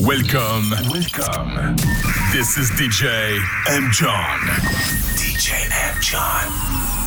Welcome. Welcome. This is DJ M. John. DJ M. John.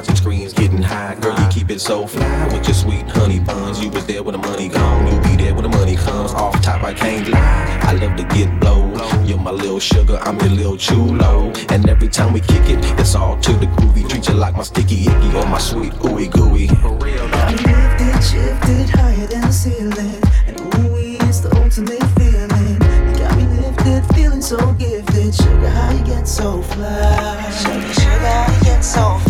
watching screens, getting high. Girl, you keep it so fly with your sweet honey buns. You was there when the money gone, you be there when the money comes. Off top, I can't lie. I love to get blow. You're my little sugar, I'm your little chulo. And every time we kick it, it's all to the groovy. Treat you like my sticky icky or my sweet ooey gooey. For real, I lifted, shifted higher than the ceiling, and ooey is the ultimate feeling. You got me lifted, feeling so gifted. Sugar, how you get so fly? Sugar, sugar, how you get so fly?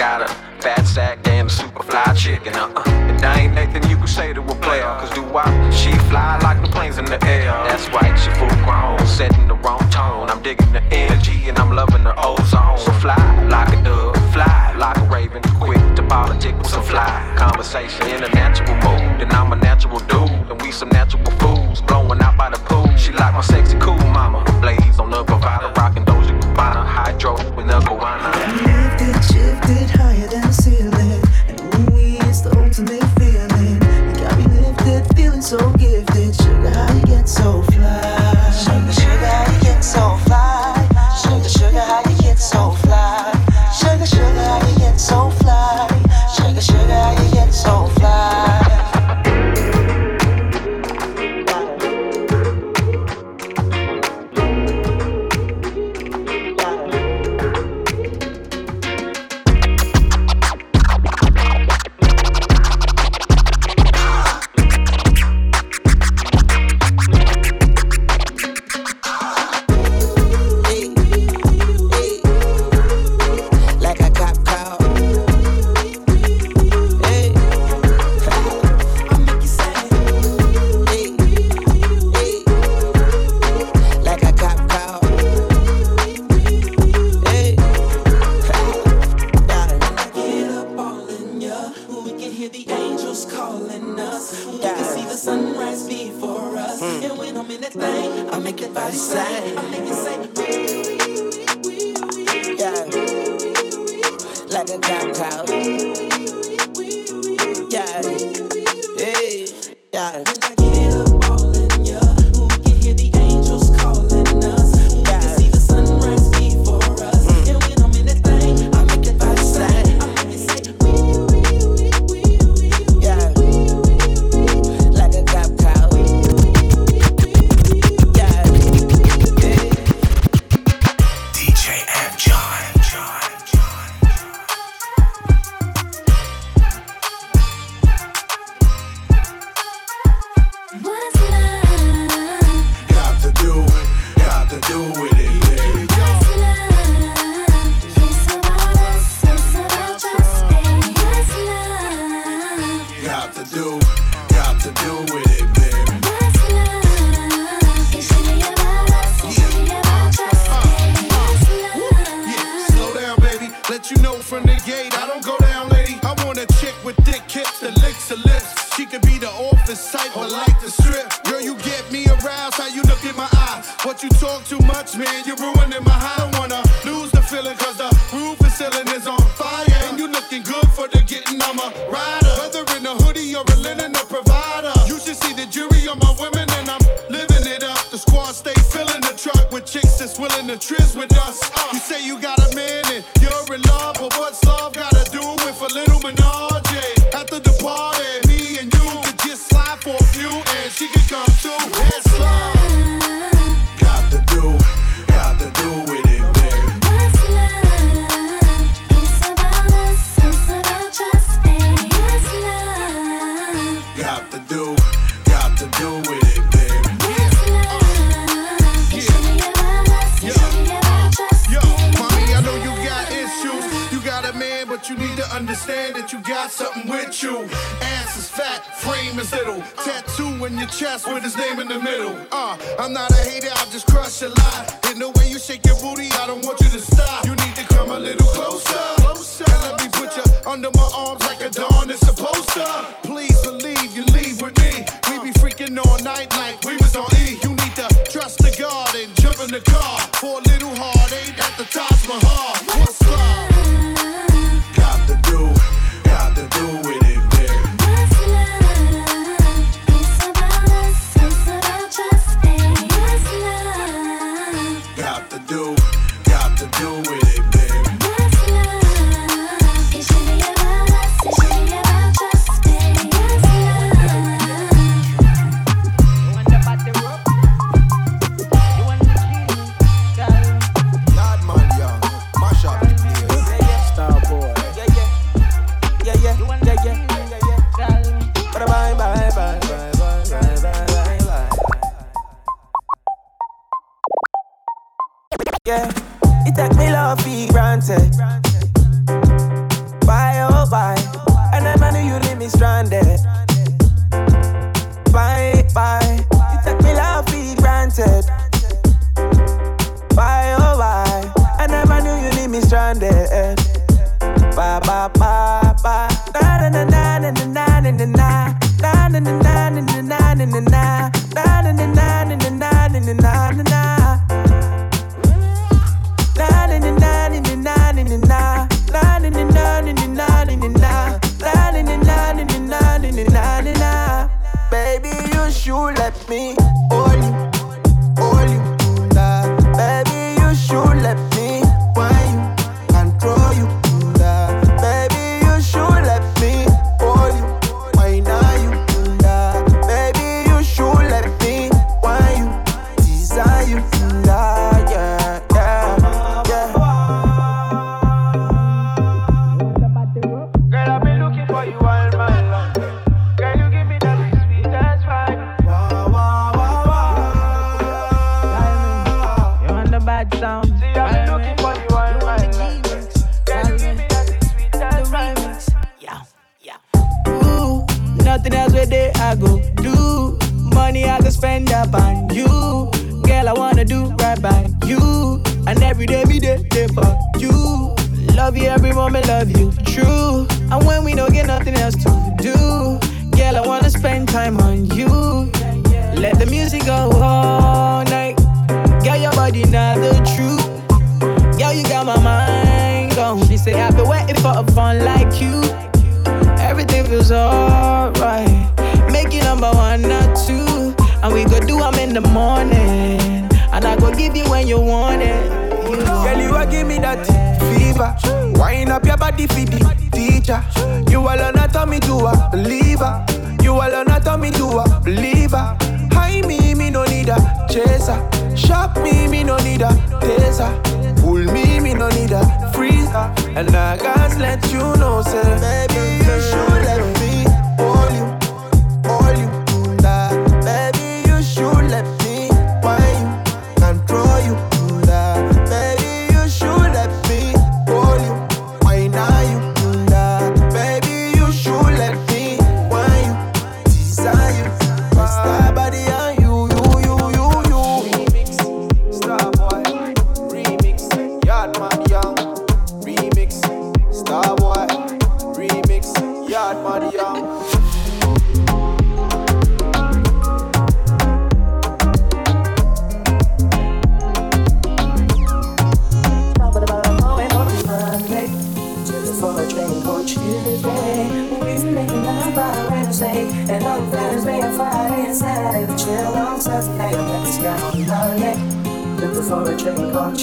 got a fat sack, damn super fly chicken. Uh-uh. And I ain't nothing you can say to a player. Cause do I? She fly like the planes in the air. That's right, she full grown, setting the wrong tone. I'm digging the energy and I'm loving the ozone. So fly like a dove, fly like a raven. Quick to politics. with some fly conversation in a natural mood. And I'm a natural dude. And we some natural fools blowing out by the pool. She like my sexy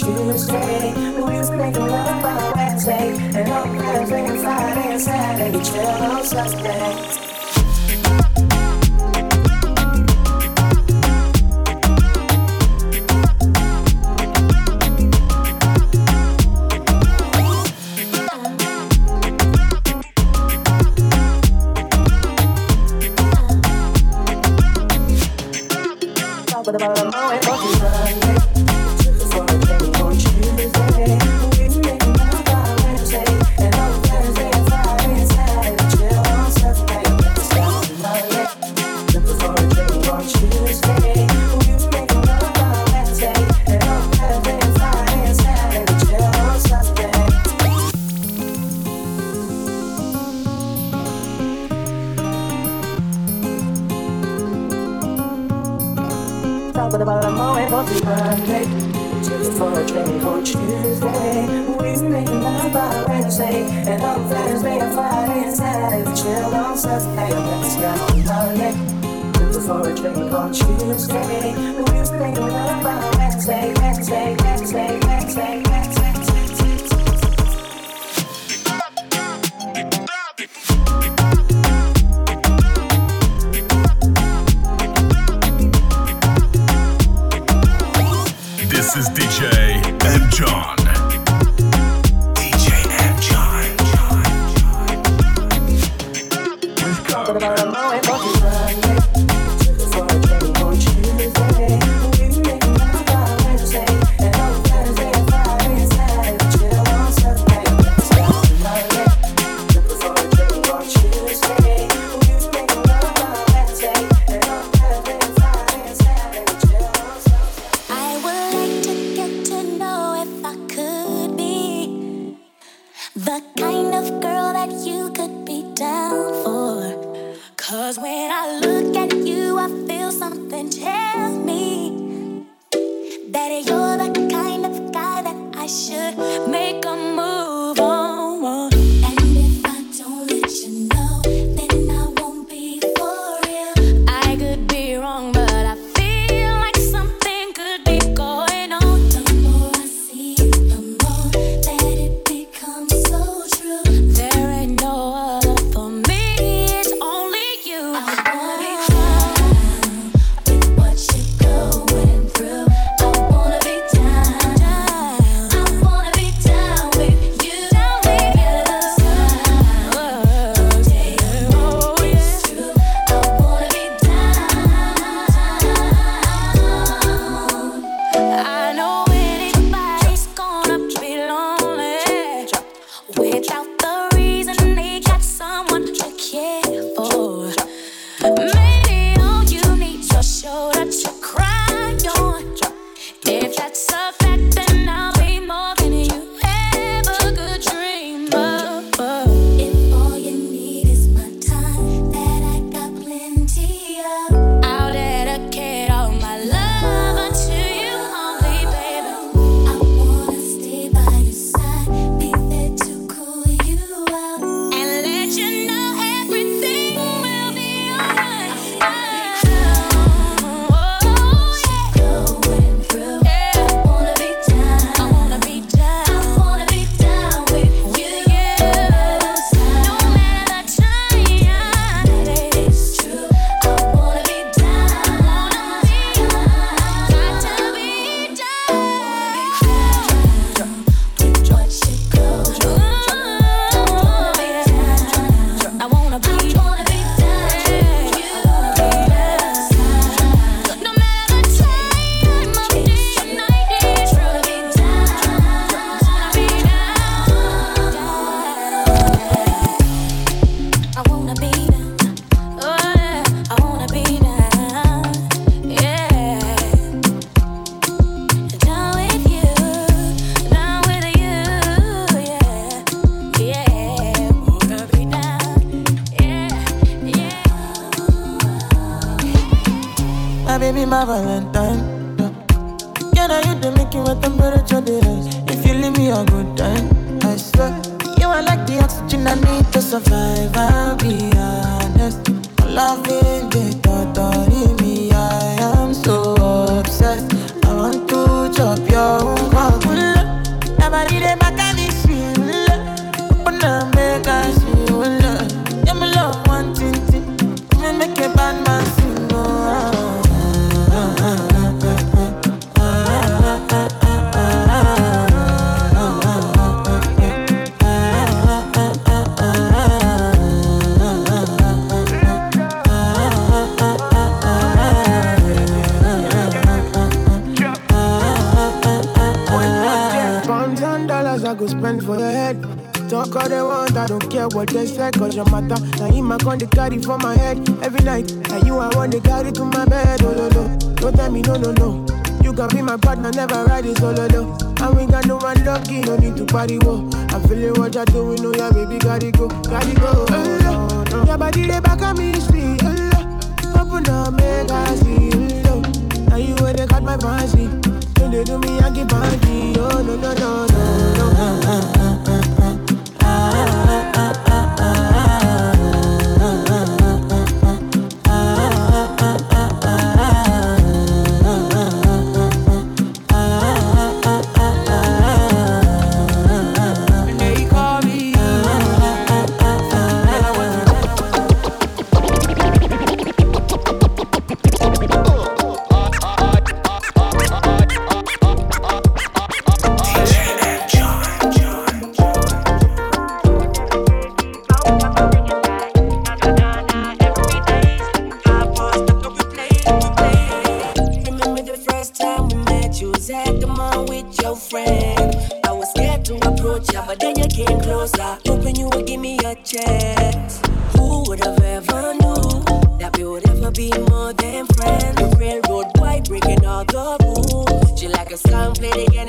Tuesday. We was making love by Wednesday. And on Wednesday and Friday and Saturday. We chill on Sunday. Don't they say, cause your matter. Now in my con they carry for my head every night. And you I want to carry to my bed, oh no no. Don't tell me, no, no, no. You can be my partner, never ride it oh, solo though. And we got no one lucky, no need to party wo. I'm feeling what you're doing, know yeah, baby, gotta go, gotta go. Oh, no. Your body, they back on me, speed. Oh, Open up, make I see. Oh, now you where they got my fancy. When they do me, I get bandy. Oh, no, no, no, no, no. Hoping you would give me a chance. Who would have ever knew that we would ever be more than friends? The railroad boy breaking all the rules. She like a song played again.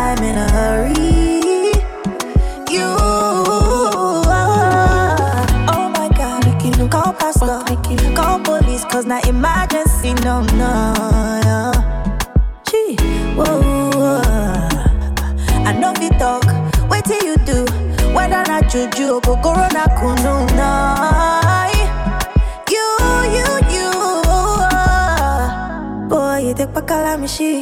One in a hurry. You, oh my God, we can call pastor, we can call police, cause not emergency, no, no. no. Gee, whoa, whoa. I know fi talk, wait till you do. Whether not juju, go corona kunu na. You, you, you. Boy, you take pakala mishi.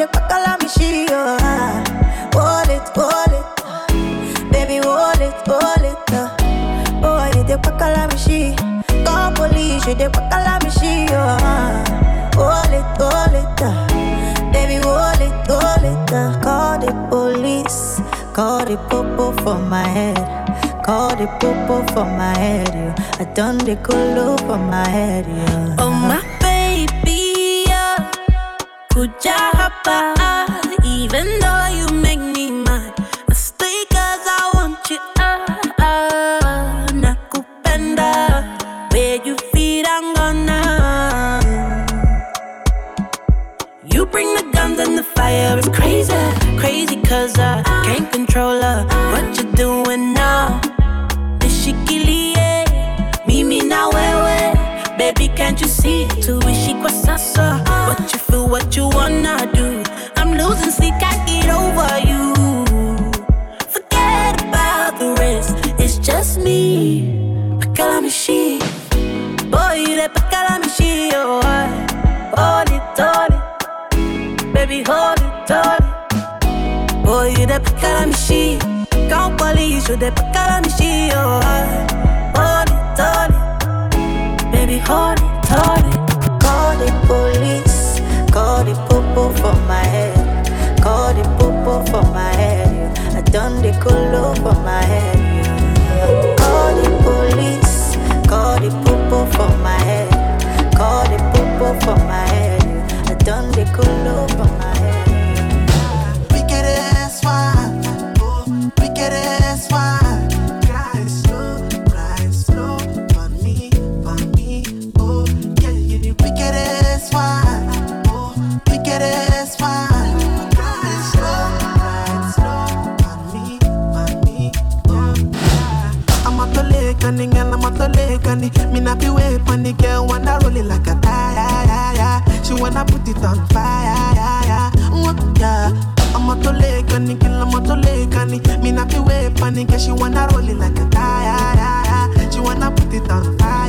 Take pakala mishi. Oh, ah. hold it, hold it, baby, hold it, hold it. Uh. Boy, you take pakala mishi. Call police, you take pakala mishi. Oh, ah. hold it, hold it. Uh. Baby, hold it, hold it. Uh. Call the police. Call the popo for my head. Call the popo for my head. Yeah. I done the colo for my head. Yeah. Oh my baby, yeah. Kuja hapa, even though you make me mad. I stay 'cause I want you. Nakupenda. Where you feel I'm gonna. You bring the guns and the fire, it's crazy, crazy 'cause I can't control her. What you doing now? Ishikiliye, mi mi nawe, baby, can't you see? Toishi kwassasa, uh, what you feel, what you de pe care mi și Ca un pălișu de pe care mi și eu Honey, tony Baby, honey, tony Call the police. Call the popo for my head. Call the popo for my head I done the colo for my head Call the police. Call the popo for my head. Call the popo for my head I done the colo for it on high.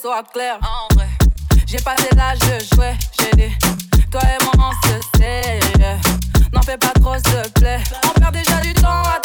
soit clair. En vrai, j'ai passé l'âge de jouer. J'ai dit, toi et moi on se sait. N'en fais pas trop, s'il te plaît. On perd déjà du temps à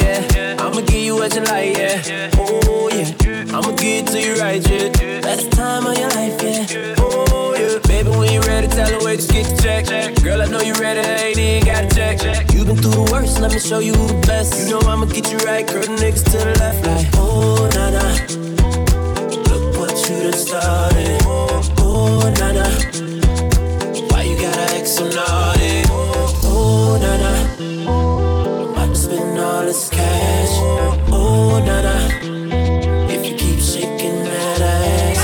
yeah. I'ma give you what you like, yeah. Oh, yeah. I'ma give it to you right, yeah. Best time of your life, yeah. Oh, yeah. Baby, when you ready, tell the wait, just get the check. Girl, I know you ready, ain't even got a check. You been through the worst, let me show you the best. You know I'ma get you right, girl, the niggas to the left, like, oh, na na. Look what you done started. Oh, na na. Why you gotta act so naughty? Na na. If you keep shaking that ass.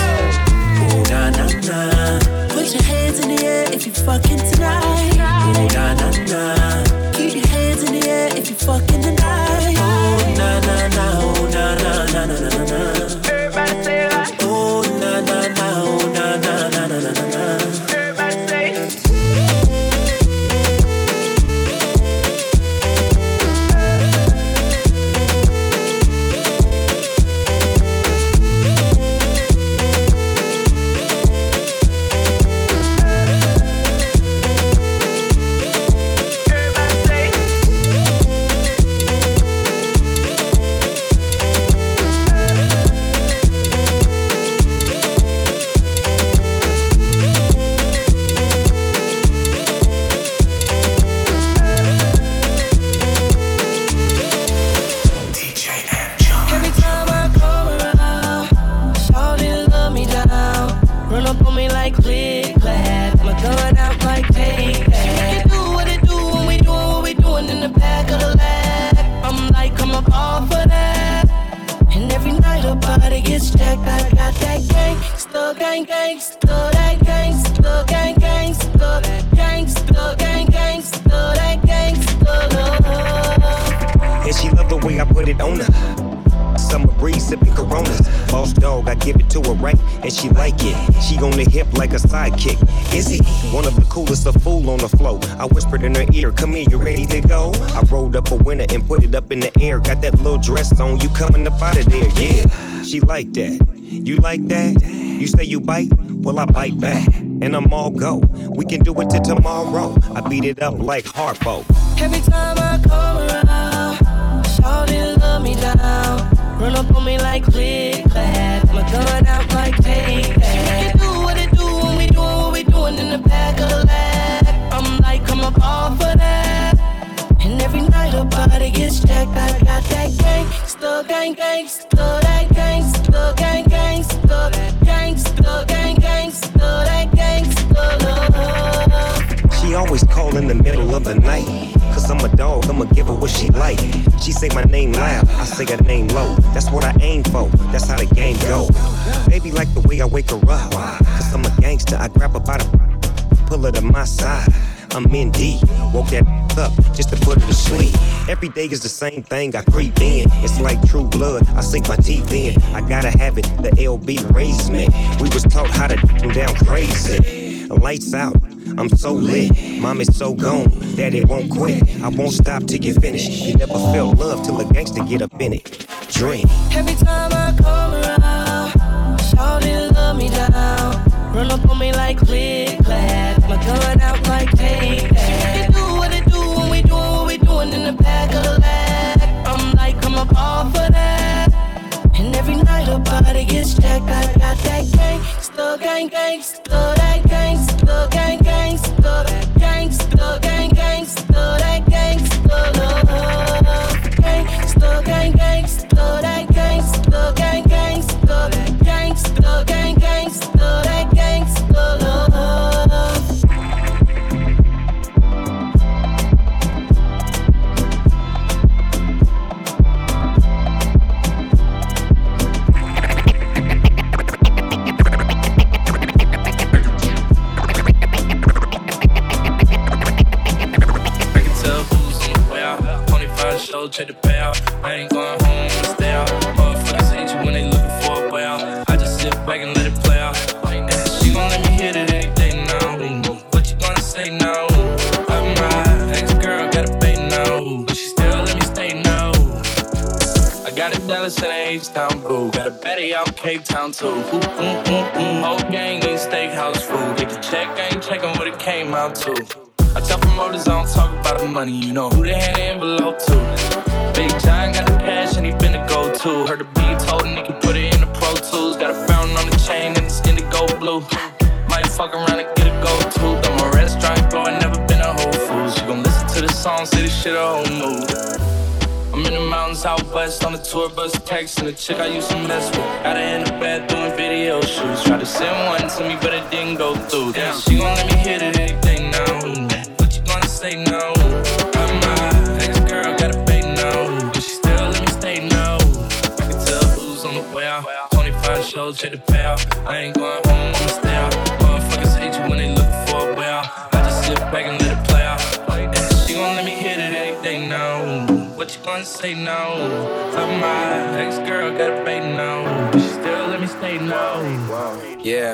Ooh, na na na. Put your hands in the air if you fucking tonight. Ooh, na na na. gang gang. And she love the way I put it on her. Summer breeze sipping Coronas. Boss dog, I give it to her right, and she like it. She on the hip like a sidekick. Is he one of the coolest? A fool on the flow. I whispered in her ear, "Come here, ready to go?" I rolled up a winner and put it up in the air. Got that little dress on, you coming up out of there? Yeah, she like that. You like that? You say you bite? Well, I bite back. And I'm all go. We can do it till tomorrow. I beat it up like Harpo. Every time I come around, shawty love me down. Run up on me like click clack. My gun out like take that. She do what it do when we doing what we doing in the back of the lab. I'm like, come up off of that. Every night her body gets jacked. I got that gangsta, gang, gangsta, that gangsta, gang, gangsta, gangsta, gang, gangsta, that gangsta love. She always call in the middle of the night. Cause I'm a dog, I'ma give her what she like. She say my name loud, I say her name low. That's what I aim for, that's how the game go. Baby like the way I wake her up. Cause I'm a gangster, I grab her by the pull her to my side. I'm in deep, woke that up just to put her to sleep. Every day is the same thing, I creep in. It's like true blood, I sink my teeth in. I gotta have it, the LB raised me. We was taught how to them down crazy. Lights out, I'm so lit. Mom is so gone that it won't quit. I won't stop till you finish. You never felt love till a gangster get up in it. Dream. Every time I come around, shawty love me down. Run up on me like click clack. Tour bus, texting the chick I used to mess with. Got her in the bed doing video shoots. Tried to send one to me, but it didn't go through. Damn, she gon' let me hit it any day now. What you gonna say now? I'm my ex girl, got a bait now. But she still let me stay now. I can tell who's on the way out. 25 shows, check the payout. I ain't going home, I'ma stay out. Motherfuckers hate you when they What you gonna say now? I'm my ex girl, got a bait now. But she still let me stay now. Yeah.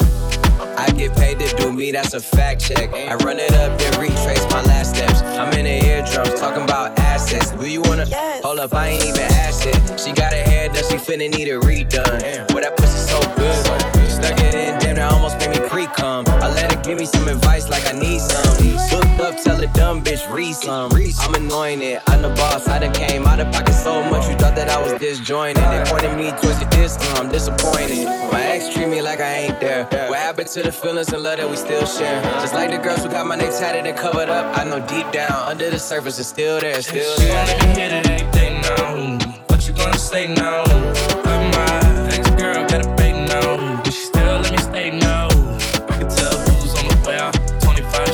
I get paid to do me, that's a fact check. I run it up, then retrace my last steps. I'm in the eardrums talking about assets. Do you wanna hold up? I ain't even asked it. She got a hair done, she finna need a redone. Boy, that pussy so good. Stuck it in, damn, that almost made me pre cum. I let her give me some advice like I need some. Booked up, tell a dumb bitch, read some. I'm annoying it, I'm the boss. I done came out of pocket so much, you thought that I was disjointed. They pointed me towards the distance, uh, I'm disappointed. My ex treat me like I ain't there. What happened to the feelings and love that we still share? Just like the girls who got my name tatted and covered up, I know deep down, under the surface, it's still there, still She there. gon' let me hit it any day now. What you gonna say now?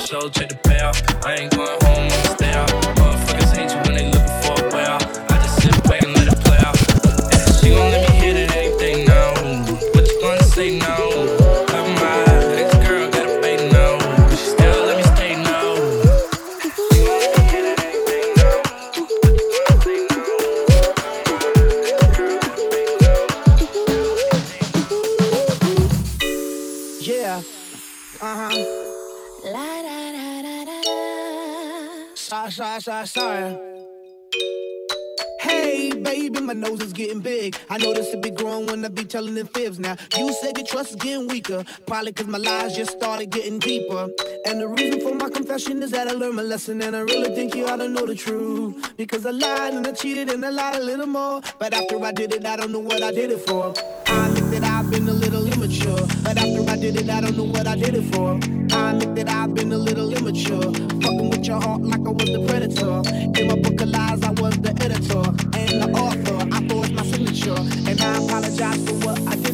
25 shows, check the payout. I ain't going shy, shy. Hey, baby, my nose is getting big. I know this will be growing when I be telling the fibs. Now, you said your trust is getting weaker. Probably cause my lies just started getting deeper. And the reason for my confession is that I learned my lesson. And I really think you ought to know the truth. Because I lied and I cheated and I lied a little more. But after I did it, I don't know what I did it for. I admit that I've been a little immature. But after I did it, I don't know what I did it for. I admit that I've been a little immature. Fuck at your heart like I was the predator. In my book of lies, I was the editor and the author. I forged my signature, and I apologize for what I did.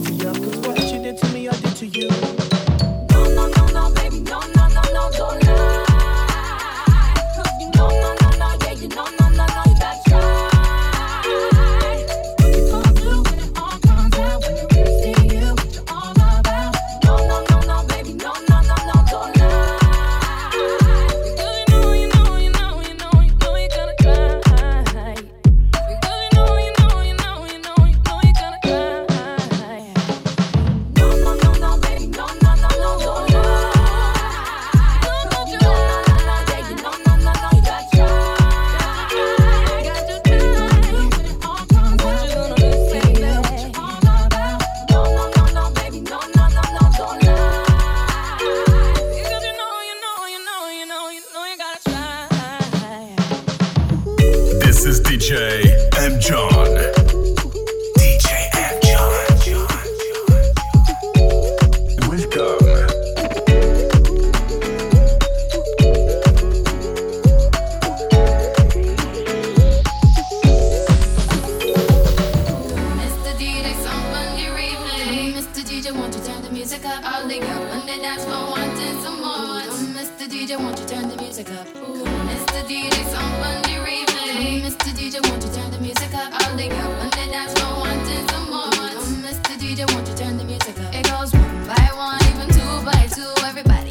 they dance but wanting some more. Oh, Mr. DJ, won't you turn the music up? Ooh. Mr. DJ, somebody replay. Oh, Mr. DJ, won't you turn the music up? All the girls when they dance but wanting some more. Oh, Mr. DJ, won't you turn the music up? It goes one by one, even two by two, everybody.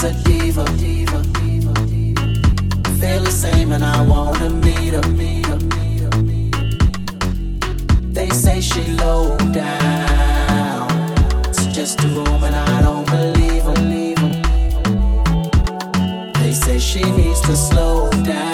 She's a diva. diva, diva, diva. Feel the same and I wanna meet her. Meet her, meet her, meet her. They say she low down. It's just a room and I don't believe her. They say she needs to slow down.